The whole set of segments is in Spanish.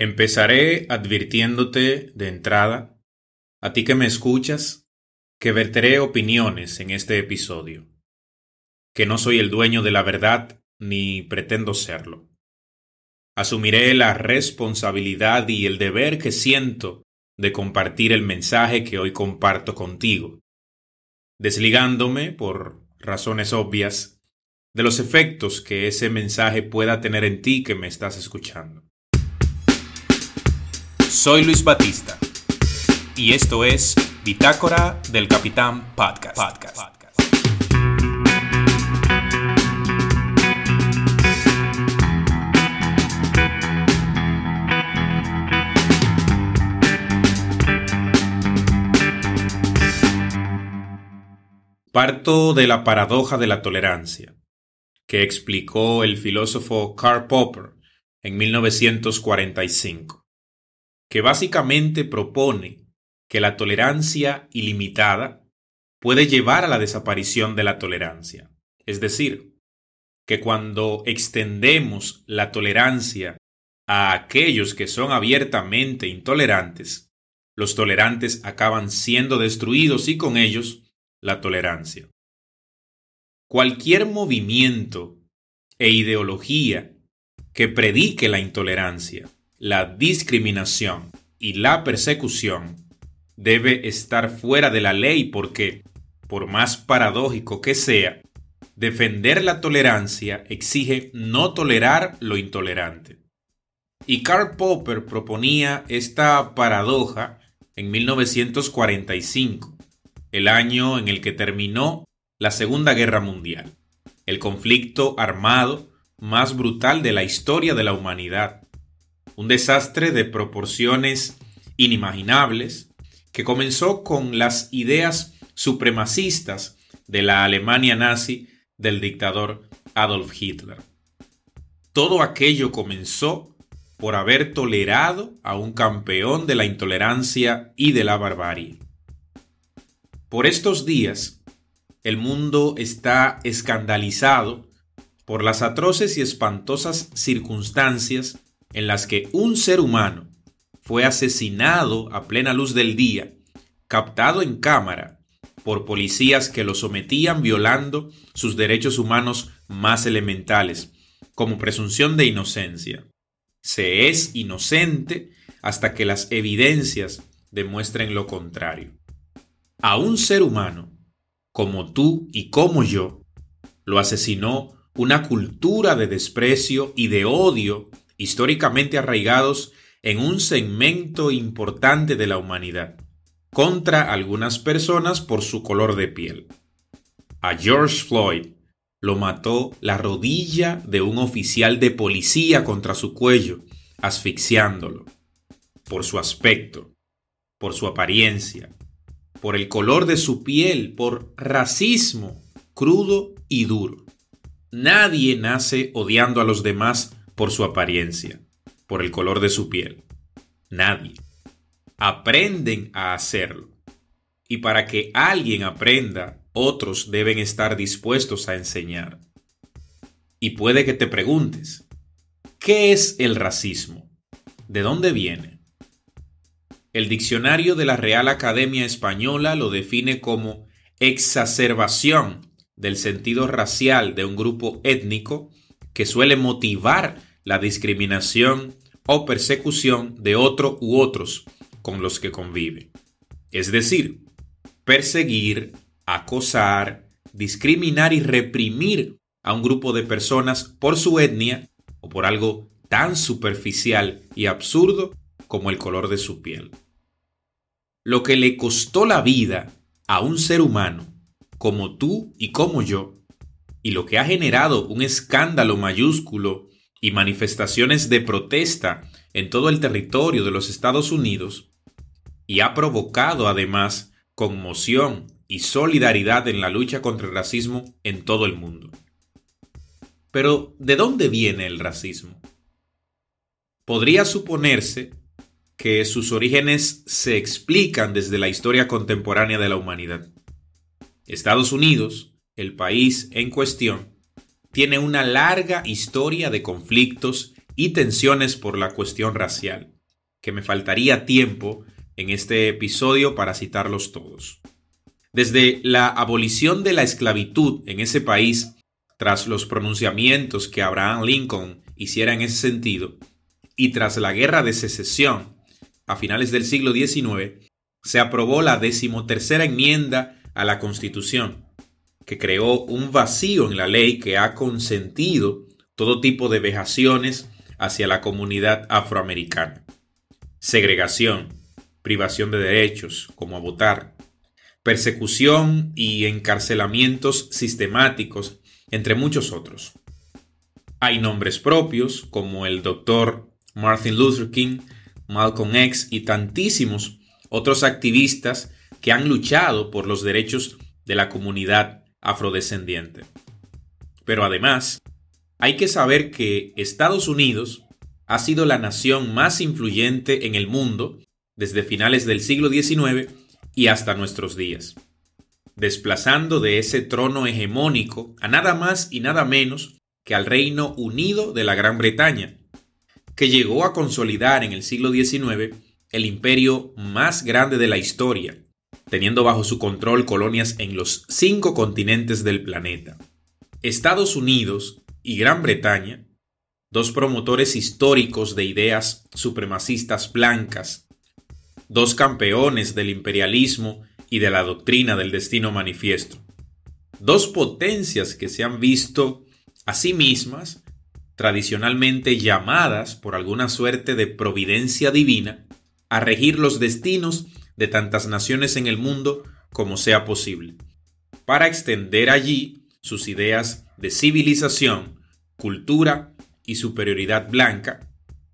Empezaré advirtiéndote de entrada, a ti que me escuchas, que verteré opiniones en este episodio, que no soy el dueño de la verdad ni pretendo serlo. Asumiré la responsabilidad y el deber que siento de compartir el mensaje que hoy comparto contigo, desligándome, por razones obvias, de los efectos que ese mensaje pueda tener en ti que me estás escuchando. Soy Luis Batista. Y esto es Bitácora del Capitán Podcast. Parto de la paradoja de la tolerancia, que explicó el filósofo Karl Popper en 1945 que básicamente propone que la tolerancia ilimitada puede llevar a la desaparición de la tolerancia. Es decir, que cuando extendemos la tolerancia a aquellos que son abiertamente intolerantes, los tolerantes acaban siendo destruidos y con ellos la tolerancia. Cualquier movimiento e ideología que predique la intolerancia la discriminación y la persecución debe estar fuera de la ley porque, por más paradójico que sea, defender la tolerancia exige no tolerar lo intolerante. Y Karl Popper proponía esta paradoja en 1945, el año en el que terminó la Segunda Guerra Mundial, el conflicto armado más brutal de la historia de la humanidad un desastre de proporciones inimaginables que comenzó con las ideas supremacistas de la Alemania nazi del dictador Adolf Hitler. Todo aquello comenzó por haber tolerado a un campeón de la intolerancia y de la barbarie. Por estos días, el mundo está escandalizado por las atroces y espantosas circunstancias en las que un ser humano fue asesinado a plena luz del día, captado en cámara por policías que lo sometían violando sus derechos humanos más elementales, como presunción de inocencia. Se es inocente hasta que las evidencias demuestren lo contrario. A un ser humano, como tú y como yo, lo asesinó una cultura de desprecio y de odio históricamente arraigados en un segmento importante de la humanidad, contra algunas personas por su color de piel. A George Floyd lo mató la rodilla de un oficial de policía contra su cuello, asfixiándolo, por su aspecto, por su apariencia, por el color de su piel, por racismo crudo y duro. Nadie nace odiando a los demás por su apariencia, por el color de su piel. Nadie. Aprenden a hacerlo. Y para que alguien aprenda, otros deben estar dispuestos a enseñar. Y puede que te preguntes, ¿qué es el racismo? ¿De dónde viene? El diccionario de la Real Academia Española lo define como exacerbación del sentido racial de un grupo étnico que suele motivar la discriminación o persecución de otro u otros con los que convive. Es decir, perseguir, acosar, discriminar y reprimir a un grupo de personas por su etnia o por algo tan superficial y absurdo como el color de su piel. Lo que le costó la vida a un ser humano como tú y como yo, y lo que ha generado un escándalo mayúsculo y manifestaciones de protesta en todo el territorio de los Estados Unidos y ha provocado además conmoción y solidaridad en la lucha contra el racismo en todo el mundo. Pero, ¿de dónde viene el racismo? Podría suponerse que sus orígenes se explican desde la historia contemporánea de la humanidad. Estados Unidos, el país en cuestión, tiene una larga historia de conflictos y tensiones por la cuestión racial, que me faltaría tiempo en este episodio para citarlos todos. Desde la abolición de la esclavitud en ese país, tras los pronunciamientos que Abraham Lincoln hiciera en ese sentido, y tras la guerra de secesión a finales del siglo XIX, se aprobó la decimotercera enmienda a la Constitución, que creó un vacío en la ley que ha consentido todo tipo de vejaciones hacia la comunidad afroamericana. Segregación, privación de derechos, como a votar, persecución y encarcelamientos sistemáticos, entre muchos otros. Hay nombres propios como el doctor Martin Luther King, Malcolm X y tantísimos otros activistas que han luchado por los derechos de la comunidad afrodescendiente. Pero además, hay que saber que Estados Unidos ha sido la nación más influyente en el mundo desde finales del siglo XIX y hasta nuestros días, desplazando de ese trono hegemónico a nada más y nada menos que al Reino Unido de la Gran Bretaña, que llegó a consolidar en el siglo XIX el imperio más grande de la historia, teniendo bajo su control colonias en los cinco continentes del planeta. Estados Unidos y Gran Bretaña, dos promotores históricos de ideas supremacistas blancas, dos campeones del imperialismo y de la doctrina del destino manifiesto, dos potencias que se han visto a sí mismas tradicionalmente llamadas por alguna suerte de providencia divina a regir los destinos de tantas naciones en el mundo como sea posible, para extender allí sus ideas de civilización, cultura y superioridad blanca,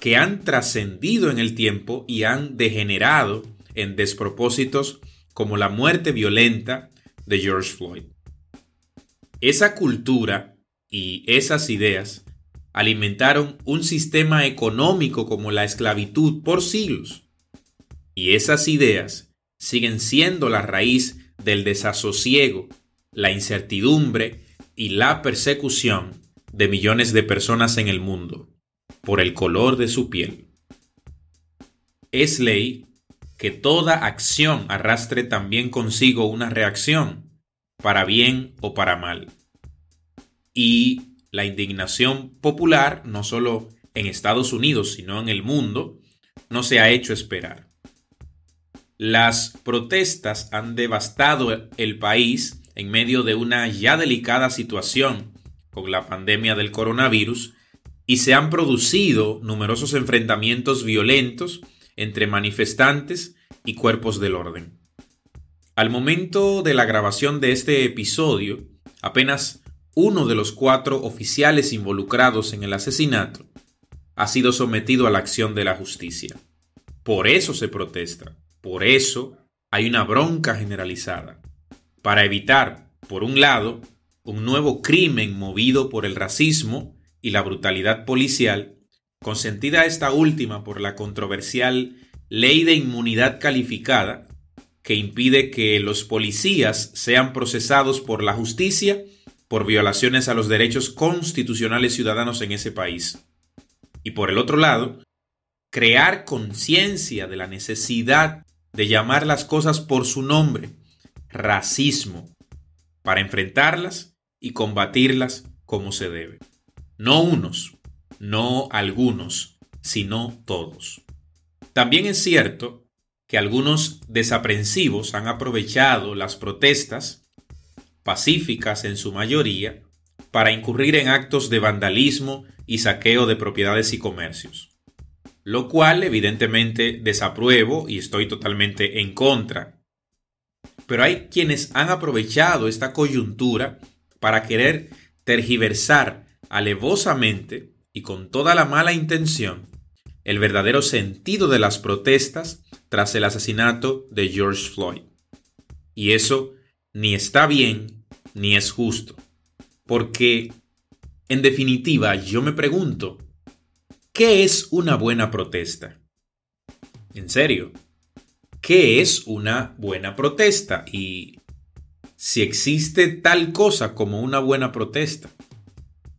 que han trascendido en el tiempo y han degenerado en despropósitos como la muerte violenta de George Floyd. Esa cultura y esas ideas alimentaron un sistema económico como la esclavitud por siglos, y esas ideas siguen siendo la raíz del desasosiego, la incertidumbre y la persecución de millones de personas en el mundo por el color de su piel. Es ley que toda acción arrastre también consigo una reacción, para bien o para mal. Y la indignación popular, no solo en Estados Unidos, sino en el mundo, no se ha hecho esperar. Las protestas han devastado el país en medio de una ya delicada situación con la pandemia del coronavirus y se han producido numerosos enfrentamientos violentos entre manifestantes y cuerpos del orden. Al momento de la grabación de este episodio, apenas uno de los cuatro oficiales involucrados en el asesinato ha sido sometido a la acción de la justicia. Por eso se protesta. Por eso hay una bronca generalizada, para evitar, por un lado, un nuevo crimen movido por el racismo y la brutalidad policial, consentida esta última por la controversial ley de inmunidad calificada, que impide que los policías sean procesados por la justicia por violaciones a los derechos constitucionales ciudadanos en ese país. Y por el otro lado, crear conciencia de la necesidad de llamar las cosas por su nombre, racismo, para enfrentarlas y combatirlas como se debe. No unos, no algunos, sino todos. También es cierto que algunos desaprensivos han aprovechado las protestas, pacíficas en su mayoría, para incurrir en actos de vandalismo y saqueo de propiedades y comercios lo cual evidentemente desapruebo y estoy totalmente en contra. Pero hay quienes han aprovechado esta coyuntura para querer tergiversar alevosamente y con toda la mala intención el verdadero sentido de las protestas tras el asesinato de George Floyd. Y eso ni está bien ni es justo. Porque, en definitiva, yo me pregunto, ¿Qué es una buena protesta? En serio, ¿qué es una buena protesta? Y si existe tal cosa como una buena protesta.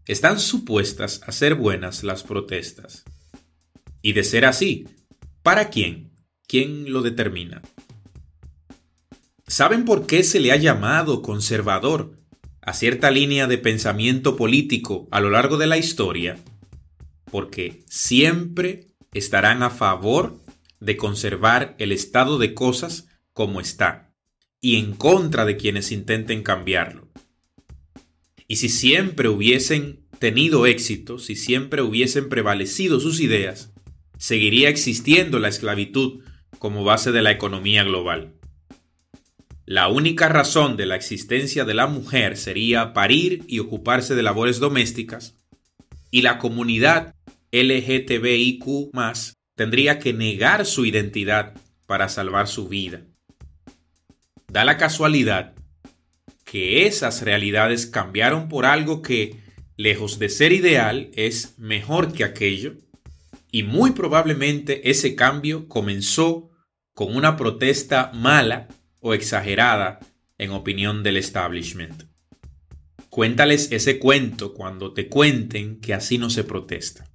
están supuestas a ser buenas las protestas. Y de ser así, ¿para quién? ¿Quién lo determina? ¿Saben por qué se le ha llamado conservador a cierta línea de pensamiento político a lo largo de la historia? Porque siempre estarán a favor de conservar el estado de cosas como está y en contra de quienes intenten cambiarlo. Y si siempre hubiesen tenido éxito, si siempre hubiesen prevalecido sus ideas, seguiría existiendo la esclavitud como base de la economía global. La única razón de la existencia de la mujer sería parir y ocuparse de labores domésticas, y la comunidad LGTBIQ tendría que negar su identidad para salvar su vida. Da la casualidad que esas realidades cambiaron por algo que, lejos de ser ideal, es mejor que aquello, y muy probablemente ese cambio comenzó con una protesta mala o exagerada en opinión del establishment. Cuéntales ese cuento cuando te cuenten que así no se protesta.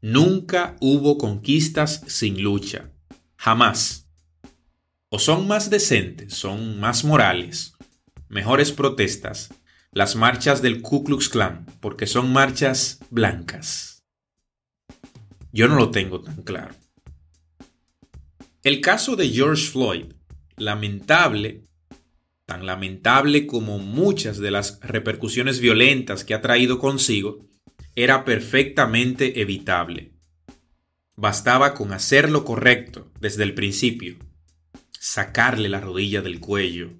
Nunca hubo conquistas sin lucha. Jamás. O son más decentes, son más morales, mejores protestas, las marchas del Ku Klux Klan, porque son marchas blancas. Yo no lo tengo tan claro. El caso de George Floyd, lamentable, tan lamentable como muchas de las repercusiones violentas que ha traído consigo, era perfectamente evitable. Bastaba con hacer lo correcto desde el principio, sacarle la rodilla del cuello,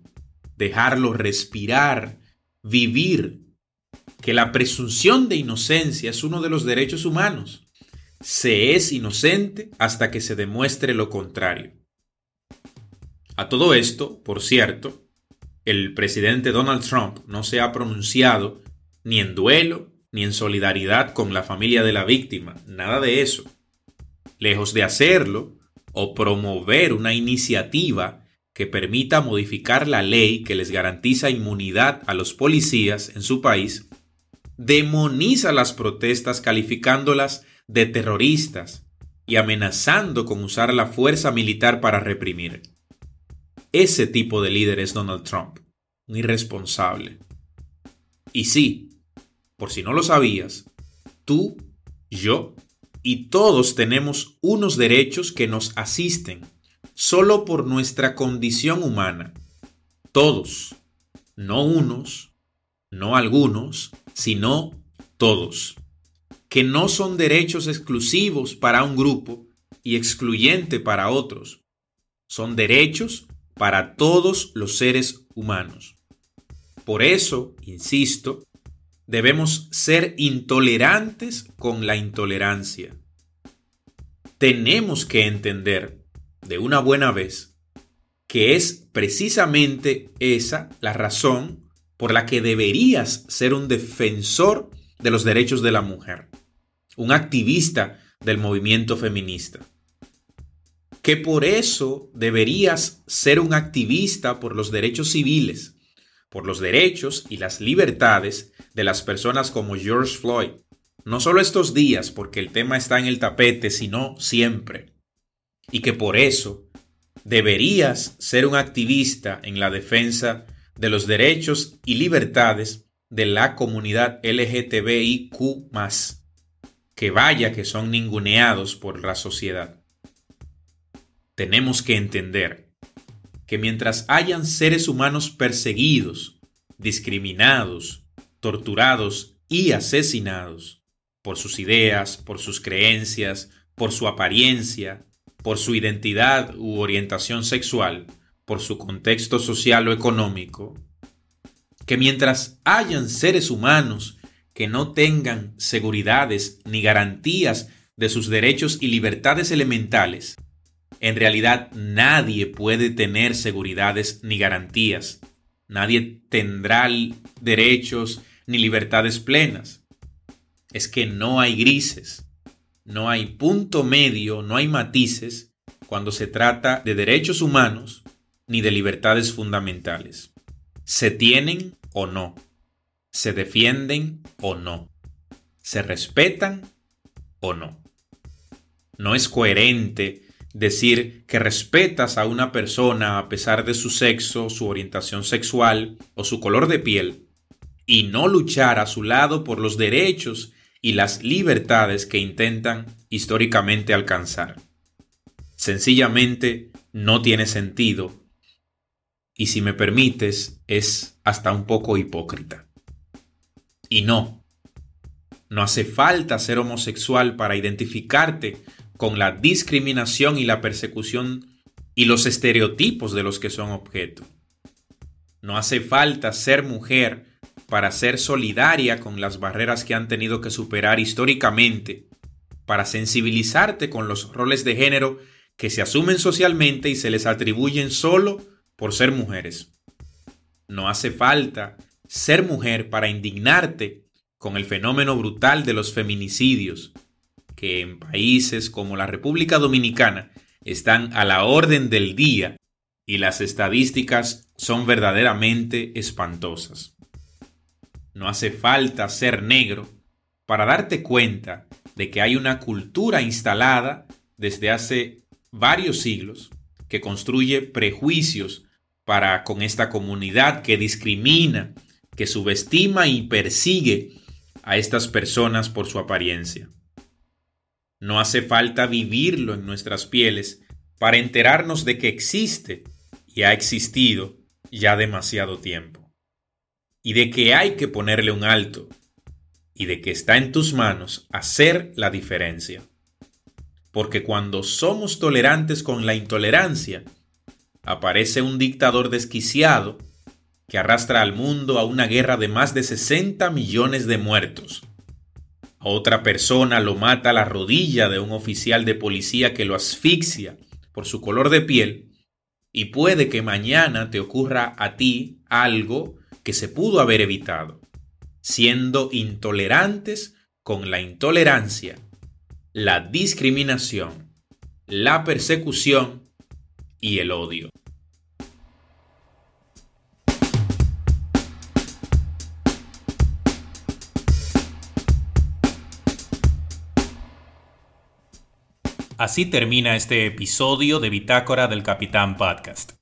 dejarlo respirar, vivir, que la presunción de inocencia es uno de los derechos humanos. Se es inocente hasta que se demuestre lo contrario. A todo esto, por cierto, el presidente Donald Trump no se ha pronunciado ni en duelo ni en solidaridad con la familia de la víctima, nada de eso. Lejos de hacerlo, o promover una iniciativa que permita modificar la ley que les garantiza inmunidad a los policías en su país, demoniza las protestas calificándolas de terroristas y amenazando con usar la fuerza militar para reprimir. Ese tipo de líder es Donald Trump, un irresponsable. Y sí, por si no lo sabías, tú, yo y todos tenemos unos derechos que nos asisten solo por nuestra condición humana. Todos, no unos, no algunos, sino todos. Que no son derechos exclusivos para un grupo y excluyente para otros. Son derechos para todos los seres humanos. Por eso, insisto, debemos ser intolerantes con la intolerancia. Tenemos que entender de una buena vez que es precisamente esa la razón por la que deberías ser un defensor de los derechos de la mujer, un activista del movimiento feminista. Que por eso deberías ser un activista por los derechos civiles, por los derechos y las libertades de las personas como George Floyd. No solo estos días, porque el tema está en el tapete, sino siempre. Y que por eso deberías ser un activista en la defensa de los derechos y libertades de la comunidad LGTBIQ que vaya que son ninguneados por la sociedad. Tenemos que entender que mientras hayan seres humanos perseguidos, discriminados, torturados y asesinados por sus ideas, por sus creencias, por su apariencia, por su identidad u orientación sexual, por su contexto social o económico, que mientras hayan seres humanos que no tengan seguridades ni garantías de sus derechos y libertades elementales, en realidad nadie puede tener seguridades ni garantías. Nadie tendrá derechos ni libertades plenas. Es que no hay grises, no hay punto medio, no hay matices cuando se trata de derechos humanos ni de libertades fundamentales. Se tienen o no. se defienden o no, se respetan o no. No es coherente decir que respetas a una persona a pesar de su sexo, su orientación sexual o su color de piel y no luchar a su lado por los derechos y las libertades que intentan históricamente alcanzar. Sencillamente no tiene sentido y si me permites es hasta un poco hipócrita. Y no, no hace falta ser homosexual para identificarte con la discriminación y la persecución y los estereotipos de los que son objeto. No hace falta ser mujer para ser solidaria con las barreras que han tenido que superar históricamente, para sensibilizarte con los roles de género que se asumen socialmente y se les atribuyen solo por ser mujeres. No hace falta ser mujer para indignarte con el fenómeno brutal de los feminicidios, que en países como la República Dominicana están a la orden del día y las estadísticas son verdaderamente espantosas. No hace falta ser negro para darte cuenta de que hay una cultura instalada desde hace varios siglos que construye prejuicios para con esta comunidad que discrimina, que subestima y persigue a estas personas por su apariencia. No hace falta vivirlo en nuestras pieles para enterarnos de que existe y ha existido ya demasiado tiempo, y de que hay que ponerle un alto, y de que está en tus manos hacer la diferencia. Porque cuando somos tolerantes con la intolerancia, aparece un dictador desquiciado que arrastra al mundo a una guerra de más de 60 millones de muertos. Otra persona lo mata a la rodilla de un oficial de policía que lo asfixia por su color de piel y puede que mañana te ocurra a ti algo que se pudo haber evitado, siendo intolerantes con la intolerancia, la discriminación, la persecución y el odio. Así termina este episodio de Bitácora del Capitán Podcast.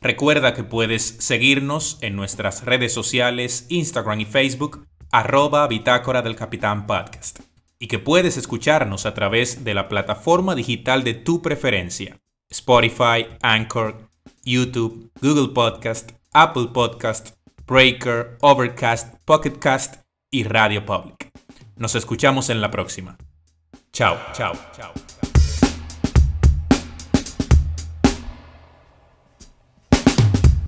Recuerda que puedes seguirnos en nuestras redes sociales, Instagram y Facebook, arroba Bitácora del Capitán Podcast, y que puedes escucharnos a través de la plataforma digital de tu preferencia, Spotify, Anchor, YouTube, Google Podcast, Apple Podcast, Breaker, Overcast, Pocketcast y Radio Public. Nos escuchamos en la próxima. Chao, chao, chao.